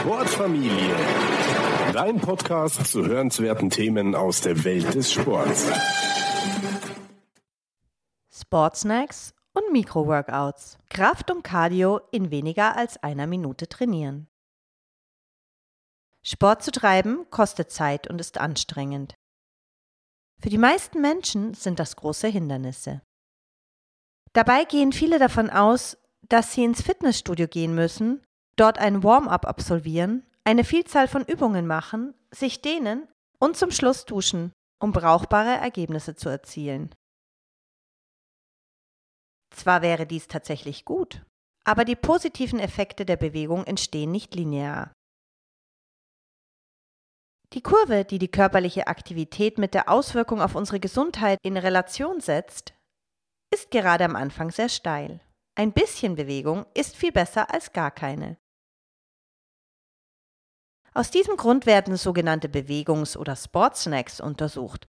Sportfamilie. Dein Podcast zu hörenswerten Themen aus der Welt des Sports. Sportsnacks und Mikroworkouts. Kraft und Cardio in weniger als einer Minute trainieren. Sport zu treiben kostet Zeit und ist anstrengend. Für die meisten Menschen sind das große Hindernisse. Dabei gehen viele davon aus, dass sie ins Fitnessstudio gehen müssen, dort ein Warm-up absolvieren, eine Vielzahl von Übungen machen, sich dehnen und zum Schluss duschen, um brauchbare Ergebnisse zu erzielen. Zwar wäre dies tatsächlich gut, aber die positiven Effekte der Bewegung entstehen nicht linear. Die Kurve, die die körperliche Aktivität mit der Auswirkung auf unsere Gesundheit in Relation setzt, ist gerade am Anfang sehr steil. Ein bisschen Bewegung ist viel besser als gar keine. Aus diesem Grund werden sogenannte Bewegungs- oder Sportsnacks untersucht,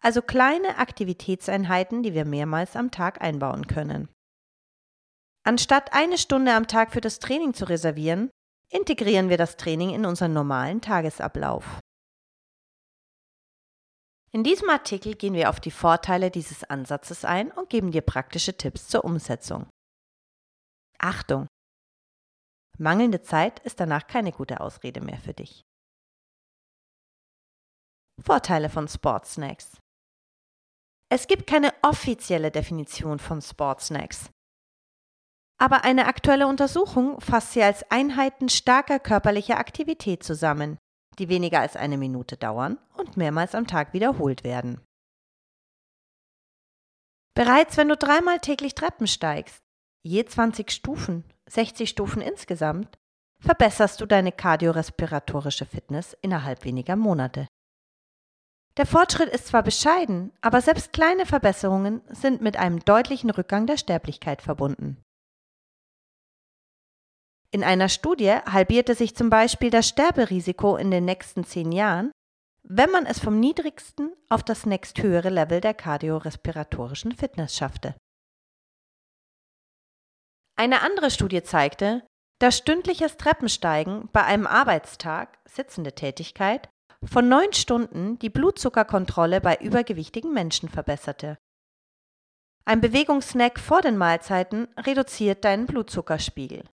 also kleine Aktivitätseinheiten, die wir mehrmals am Tag einbauen können. Anstatt eine Stunde am Tag für das Training zu reservieren, integrieren wir das Training in unseren normalen Tagesablauf. In diesem Artikel gehen wir auf die Vorteile dieses Ansatzes ein und geben dir praktische Tipps zur Umsetzung. Achtung! Mangelnde Zeit ist danach keine gute Ausrede mehr für dich. Vorteile von Sportsnacks. Es gibt keine offizielle Definition von Sportsnacks. Aber eine aktuelle Untersuchung fasst sie als Einheiten starker körperlicher Aktivität zusammen, die weniger als eine Minute dauern und mehrmals am Tag wiederholt werden. Bereits wenn du dreimal täglich Treppen steigst, je 20 Stufen, 60 Stufen insgesamt, verbesserst du deine kardiorespiratorische Fitness innerhalb weniger Monate. Der Fortschritt ist zwar bescheiden, aber selbst kleine Verbesserungen sind mit einem deutlichen Rückgang der Sterblichkeit verbunden. In einer Studie halbierte sich zum Beispiel das Sterberisiko in den nächsten zehn Jahren, wenn man es vom niedrigsten auf das nächsthöhere Level der kardiorespiratorischen Fitness schaffte. Eine andere Studie zeigte, dass stündliches Treppensteigen bei einem Arbeitstag, sitzende Tätigkeit, von neun Stunden die Blutzuckerkontrolle bei übergewichtigen Menschen verbesserte. Ein Bewegungssnack vor den Mahlzeiten reduziert deinen Blutzuckerspiegel.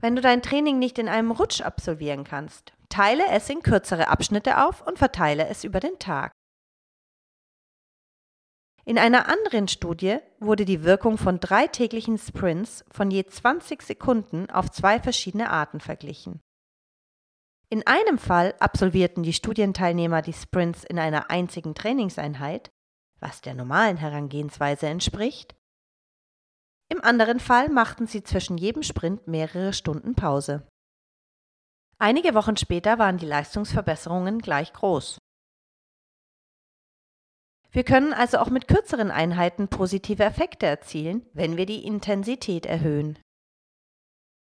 Wenn du dein Training nicht in einem Rutsch absolvieren kannst, teile es in kürzere Abschnitte auf und verteile es über den Tag. In einer anderen Studie wurde die Wirkung von drei täglichen Sprints von je 20 Sekunden auf zwei verschiedene Arten verglichen. In einem Fall absolvierten die Studienteilnehmer die Sprints in einer einzigen Trainingseinheit, was der normalen Herangehensweise entspricht, im anderen Fall machten sie zwischen jedem Sprint mehrere Stunden Pause. Einige Wochen später waren die Leistungsverbesserungen gleich groß. Wir können also auch mit kürzeren Einheiten positive Effekte erzielen, wenn wir die Intensität erhöhen.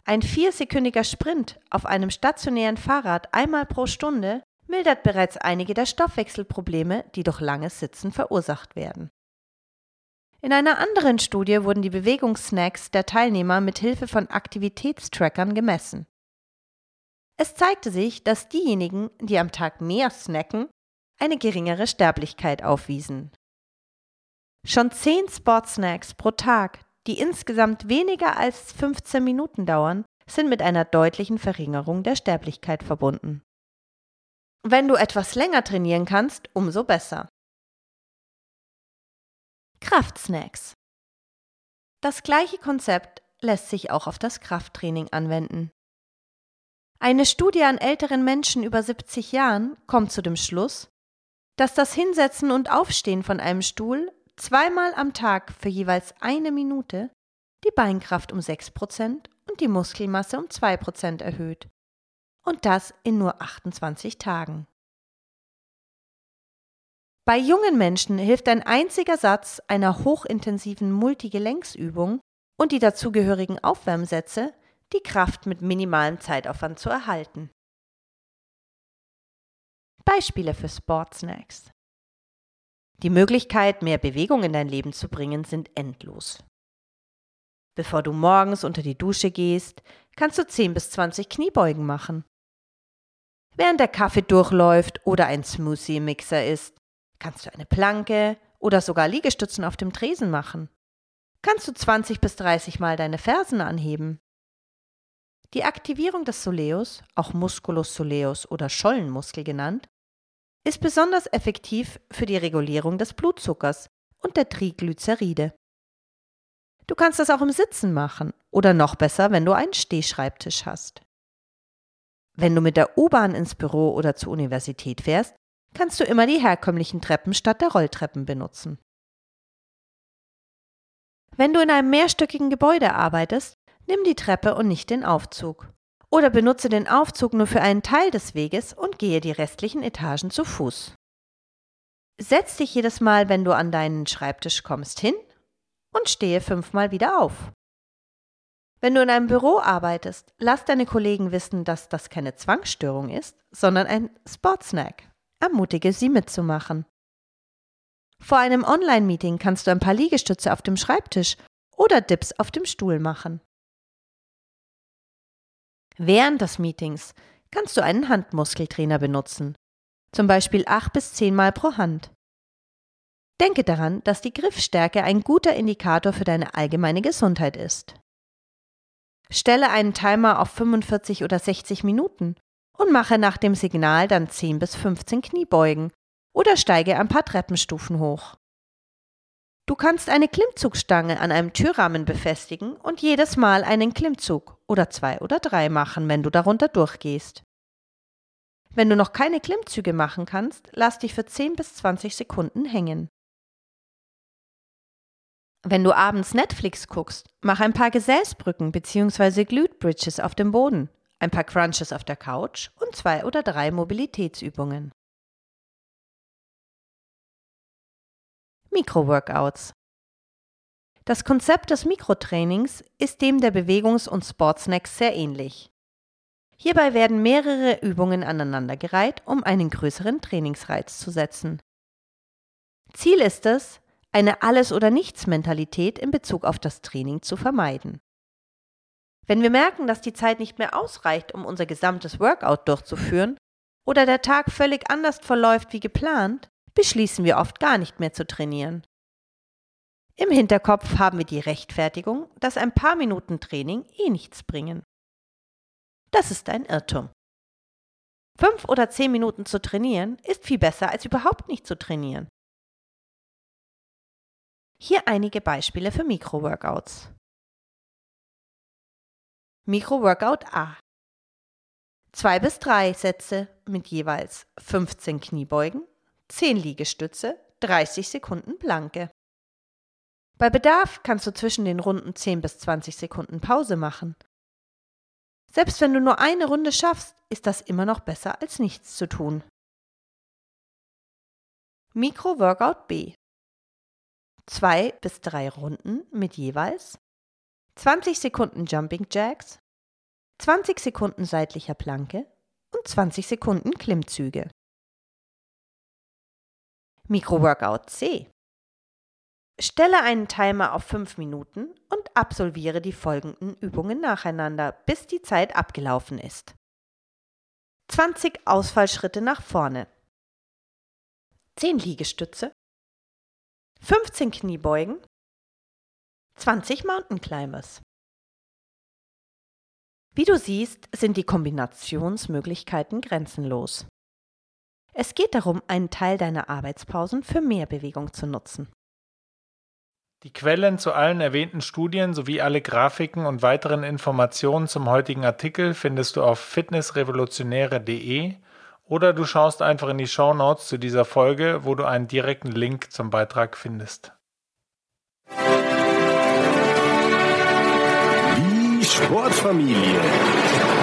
Ein viersekündiger Sprint auf einem stationären Fahrrad einmal pro Stunde mildert bereits einige der Stoffwechselprobleme, die durch langes Sitzen verursacht werden. In einer anderen Studie wurden die Bewegungssnacks der Teilnehmer mit Hilfe von Aktivitätstrackern gemessen. Es zeigte sich, dass diejenigen, die am Tag mehr snacken, eine geringere Sterblichkeit aufwiesen. Schon 10 Sportsnacks pro Tag, die insgesamt weniger als 15 Minuten dauern, sind mit einer deutlichen Verringerung der Sterblichkeit verbunden. Wenn du etwas länger trainieren kannst, umso besser. Kraftsnacks. Das gleiche Konzept lässt sich auch auf das Krafttraining anwenden. Eine Studie an älteren Menschen über 70 Jahren kommt zu dem Schluss, dass das Hinsetzen und Aufstehen von einem Stuhl zweimal am Tag für jeweils eine Minute die Beinkraft um 6% und die Muskelmasse um 2% erhöht. Und das in nur 28 Tagen. Bei jungen Menschen hilft ein einziger Satz einer hochintensiven Multigelenksübung und die dazugehörigen Aufwärmsätze, die Kraft mit minimalem Zeitaufwand zu erhalten. Beispiele für Sportsnacks. Die Möglichkeit, mehr Bewegung in dein Leben zu bringen, sind endlos. Bevor du morgens unter die Dusche gehst, kannst du 10 bis 20 Kniebeugen machen. Während der Kaffee durchläuft oder ein Smoothie im Mixer ist, kannst du eine Planke oder sogar Liegestützen auf dem Tresen machen. Kannst du 20 bis 30 Mal deine Fersen anheben. Die Aktivierung des Soleus, auch Musculus soleus oder Schollenmuskel genannt, ist besonders effektiv für die Regulierung des Blutzuckers und der Triglyceride. Du kannst das auch im Sitzen machen oder noch besser, wenn du einen Stehschreibtisch hast. Wenn du mit der U-Bahn ins Büro oder zur Universität fährst, kannst du immer die herkömmlichen Treppen statt der Rolltreppen benutzen. Wenn du in einem mehrstöckigen Gebäude arbeitest, nimm die Treppe und nicht den Aufzug. Oder benutze den Aufzug nur für einen Teil des Weges und gehe die restlichen Etagen zu Fuß. Setz dich jedes Mal, wenn du an deinen Schreibtisch kommst, hin und stehe fünfmal wieder auf. Wenn du in einem Büro arbeitest, lass deine Kollegen wissen, dass das keine Zwangsstörung ist, sondern ein Sportsnack. Ermutige sie mitzumachen. Vor einem Online-Meeting kannst du ein paar Liegestütze auf dem Schreibtisch oder Dips auf dem Stuhl machen. Während des Meetings kannst du einen Handmuskeltrainer benutzen, zum Beispiel acht bis zehnmal pro Hand. Denke daran, dass die Griffstärke ein guter Indikator für deine allgemeine Gesundheit ist. Stelle einen Timer auf 45 oder 60 Minuten und mache nach dem Signal dann 10 bis 15 Kniebeugen oder steige ein paar Treppenstufen hoch. Du kannst eine Klimmzugstange an einem Türrahmen befestigen und jedes Mal einen Klimmzug oder zwei oder drei machen, wenn du darunter durchgehst. Wenn du noch keine Klimmzüge machen kannst, lass dich für 10 bis 20 Sekunden hängen. Wenn du abends Netflix guckst, mach ein paar Gesäßbrücken bzw. Glute Bridges auf dem Boden, ein paar Crunches auf der Couch und zwei oder drei Mobilitätsübungen. Mikroworkouts. Das Konzept des Mikrotrainings ist dem der Bewegungs- und Sportsnacks sehr ähnlich. Hierbei werden mehrere Übungen aneinandergereiht, um einen größeren Trainingsreiz zu setzen. Ziel ist es, eine Alles- oder Nichts-Mentalität in Bezug auf das Training zu vermeiden. Wenn wir merken, dass die Zeit nicht mehr ausreicht, um unser gesamtes Workout durchzuführen, oder der Tag völlig anders verläuft wie geplant, beschließen wir oft gar nicht mehr zu trainieren. Im Hinterkopf haben wir die Rechtfertigung, dass ein paar Minuten Training eh nichts bringen. Das ist ein Irrtum. Fünf oder zehn Minuten zu trainieren ist viel besser als überhaupt nicht zu trainieren. Hier einige Beispiele für Mikroworkouts. Mikroworkout A. Zwei bis drei Sätze mit jeweils 15 Kniebeugen, 10 Liegestütze, 30 Sekunden Planke. Bei Bedarf kannst du zwischen den Runden 10 bis 20 Sekunden Pause machen. Selbst wenn du nur eine Runde schaffst, ist das immer noch besser als nichts zu tun. Mikro-Workout B. Zwei bis drei Runden mit jeweils 20 Sekunden Jumping Jacks, 20 Sekunden seitlicher Planke und 20 Sekunden Klimmzüge. Mikro-Workout C. Stelle einen Timer auf 5 Minuten und absolviere die folgenden Übungen nacheinander, bis die Zeit abgelaufen ist. 20 Ausfallschritte nach vorne. 10 Liegestütze. 15 Kniebeugen. 20 Mountain Climbers. Wie du siehst, sind die Kombinationsmöglichkeiten grenzenlos. Es geht darum, einen Teil deiner Arbeitspausen für mehr Bewegung zu nutzen. Die Quellen zu allen erwähnten Studien sowie alle Grafiken und weiteren Informationen zum heutigen Artikel findest du auf fitnessrevolutionäre.de oder du schaust einfach in die Show Notes zu dieser Folge, wo du einen direkten Link zum Beitrag findest. Die Sportfamilie.